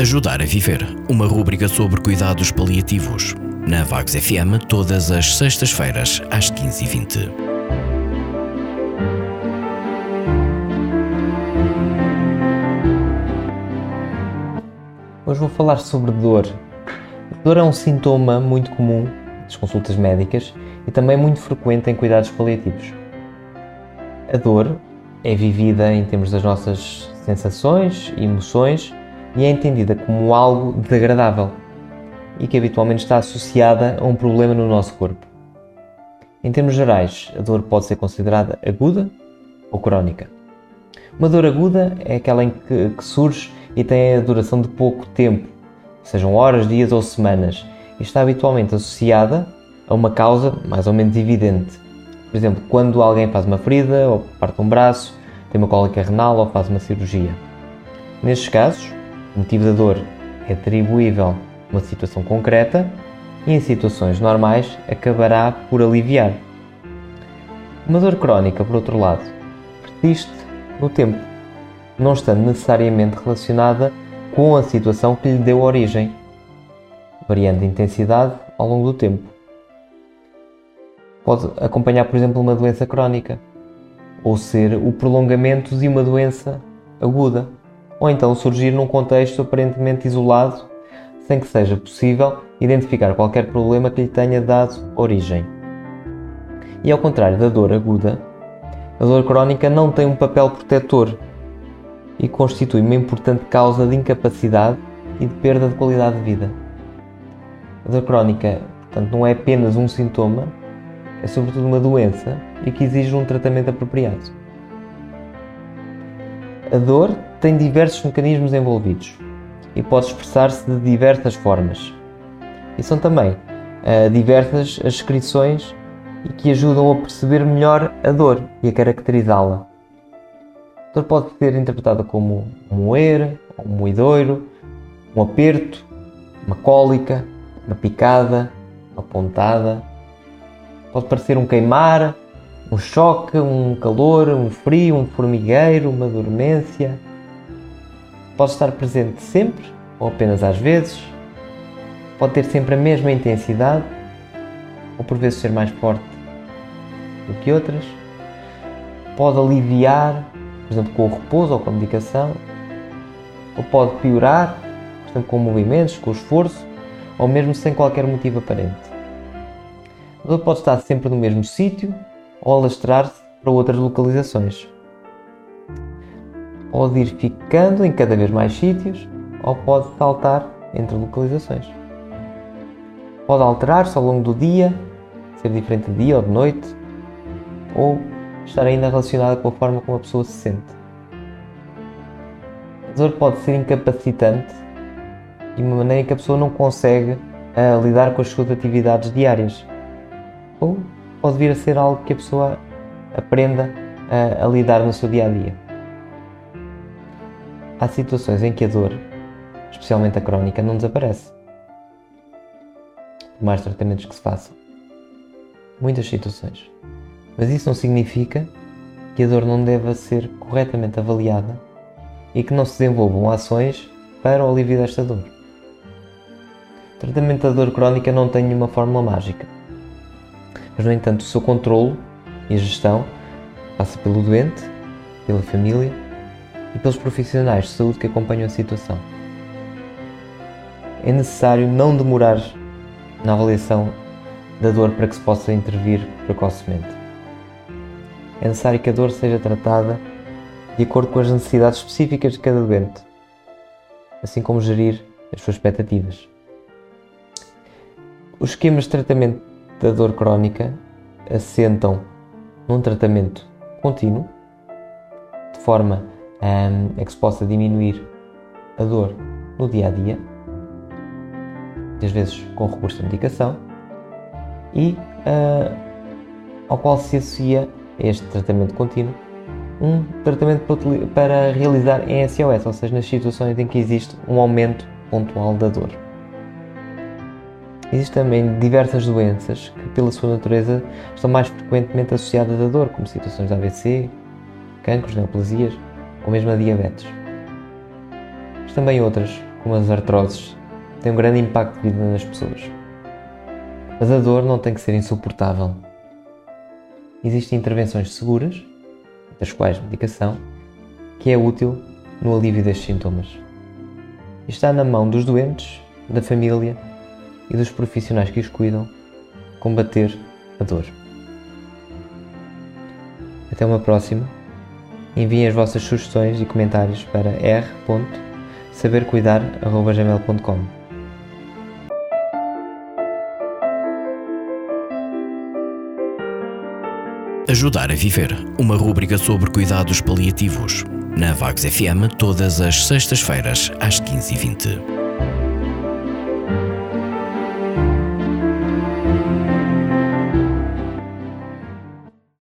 Ajudar a Viver, uma rúbrica sobre cuidados paliativos. Na Vagos FM, todas as sextas-feiras, às 15h20. Hoje vou falar sobre dor. Dor é um sintoma muito comum das consultas médicas e também muito frequente em cuidados paliativos. A dor é vivida em termos das nossas sensações e emoções e é entendida como algo desagradável e que habitualmente está associada a um problema no nosso corpo. Em termos gerais, a dor pode ser considerada aguda ou crónica. Uma dor aguda é aquela em que, que surge e tem a duração de pouco tempo, sejam horas, dias ou semanas, e está habitualmente associada a uma causa mais ou menos evidente. Por exemplo, quando alguém faz uma ferida ou parte um braço, tem uma cólica renal ou faz uma cirurgia. Nestes casos, o motivo da dor é atribuível a uma situação concreta e em situações normais acabará por aliviar. Uma dor crónica, por outro lado, persiste no tempo, não estando necessariamente relacionada com a situação que lhe deu origem, variando de intensidade ao longo do tempo. Pode acompanhar, por exemplo, uma doença crónica, ou ser o prolongamento de uma doença aguda, ou então surgir num contexto aparentemente isolado, sem que seja possível identificar qualquer problema que lhe tenha dado origem. E ao contrário da dor aguda, a dor crónica não tem um papel protetor e constitui uma importante causa de incapacidade e de perda de qualidade de vida. A dor crónica, portanto, não é apenas um sintoma, é sobretudo uma doença e que exige um tratamento apropriado. A dor tem diversos mecanismos envolvidos e pode expressar-se de diversas formas. E são também uh, diversas as descrições que ajudam a perceber melhor a dor e a caracterizá-la. A dor pode ser interpretada como um moer, um moedouro, um aperto, uma cólica, uma picada, uma pontada. Pode parecer um queimar, um choque, um calor, um frio, um formigueiro, uma dormência. Pode estar presente sempre ou apenas às vezes. Pode ter sempre a mesma intensidade ou por vezes ser mais forte do que outras. Pode aliviar, por exemplo, com o repouso ou com a medicação. Ou pode piorar, por exemplo, com movimentos, com esforço, ou mesmo sem qualquer motivo aparente. Dor pode estar sempre no mesmo sítio ou alastrar-se para outras localizações. Pode ir ficando em cada vez mais sítios ou pode saltar entre localizações. Pode alterar-se ao longo do dia, ser diferente de dia ou de noite, ou estar ainda relacionada com a forma como a pessoa se sente. A dor pode ser incapacitante de uma maneira que a pessoa não consegue uh, lidar com as suas atividades diárias. Ou pode vir a ser algo que a pessoa aprenda a, a lidar no seu dia a dia. Há situações em que a dor, especialmente a crónica, não desaparece. Por mais tratamentos que se façam. Muitas situações. Mas isso não significa que a dor não deva ser corretamente avaliada e que não se desenvolvam ações para o alívio desta dor. O tratamento da dor crónica não tem nenhuma fórmula mágica mas no entanto o seu controle e a gestão passa pelo doente, pela família e pelos profissionais de saúde que acompanham a situação. É necessário não demorar na avaliação da dor para que se possa intervir precocemente. É necessário que a dor seja tratada de acordo com as necessidades específicas de cada doente, assim como gerir as suas expectativas. Os esquemas de tratamento da dor crónica assentam num tratamento contínuo, de forma um, a que se possa diminuir a dor no dia a dia, às vezes com recurso à medicação, e uh, ao qual se associa este tratamento contínuo um tratamento para realizar em SOS, ou seja, nas situações em que existe um aumento pontual da dor. Existem também diversas doenças que, pela sua natureza, estão mais frequentemente associadas à dor, como situações de AVC, cancros, neoplasias ou mesmo a diabetes. Mas também outras, como as artroses, têm um grande impacto de vida nas pessoas. Mas a dor não tem que ser insuportável. Existem intervenções seguras, das quais medicação, que é útil no alívio destes sintomas. E está na mão dos doentes, da família e dos profissionais que os cuidam combater a dor. Até uma próxima. Enviem as vossas sugestões e comentários para r.sabercuidar.gmail.com Ajudar a Viver, uma rúbrica sobre cuidados paliativos. Na Vagos FM, todas as sextas-feiras, às 15h20.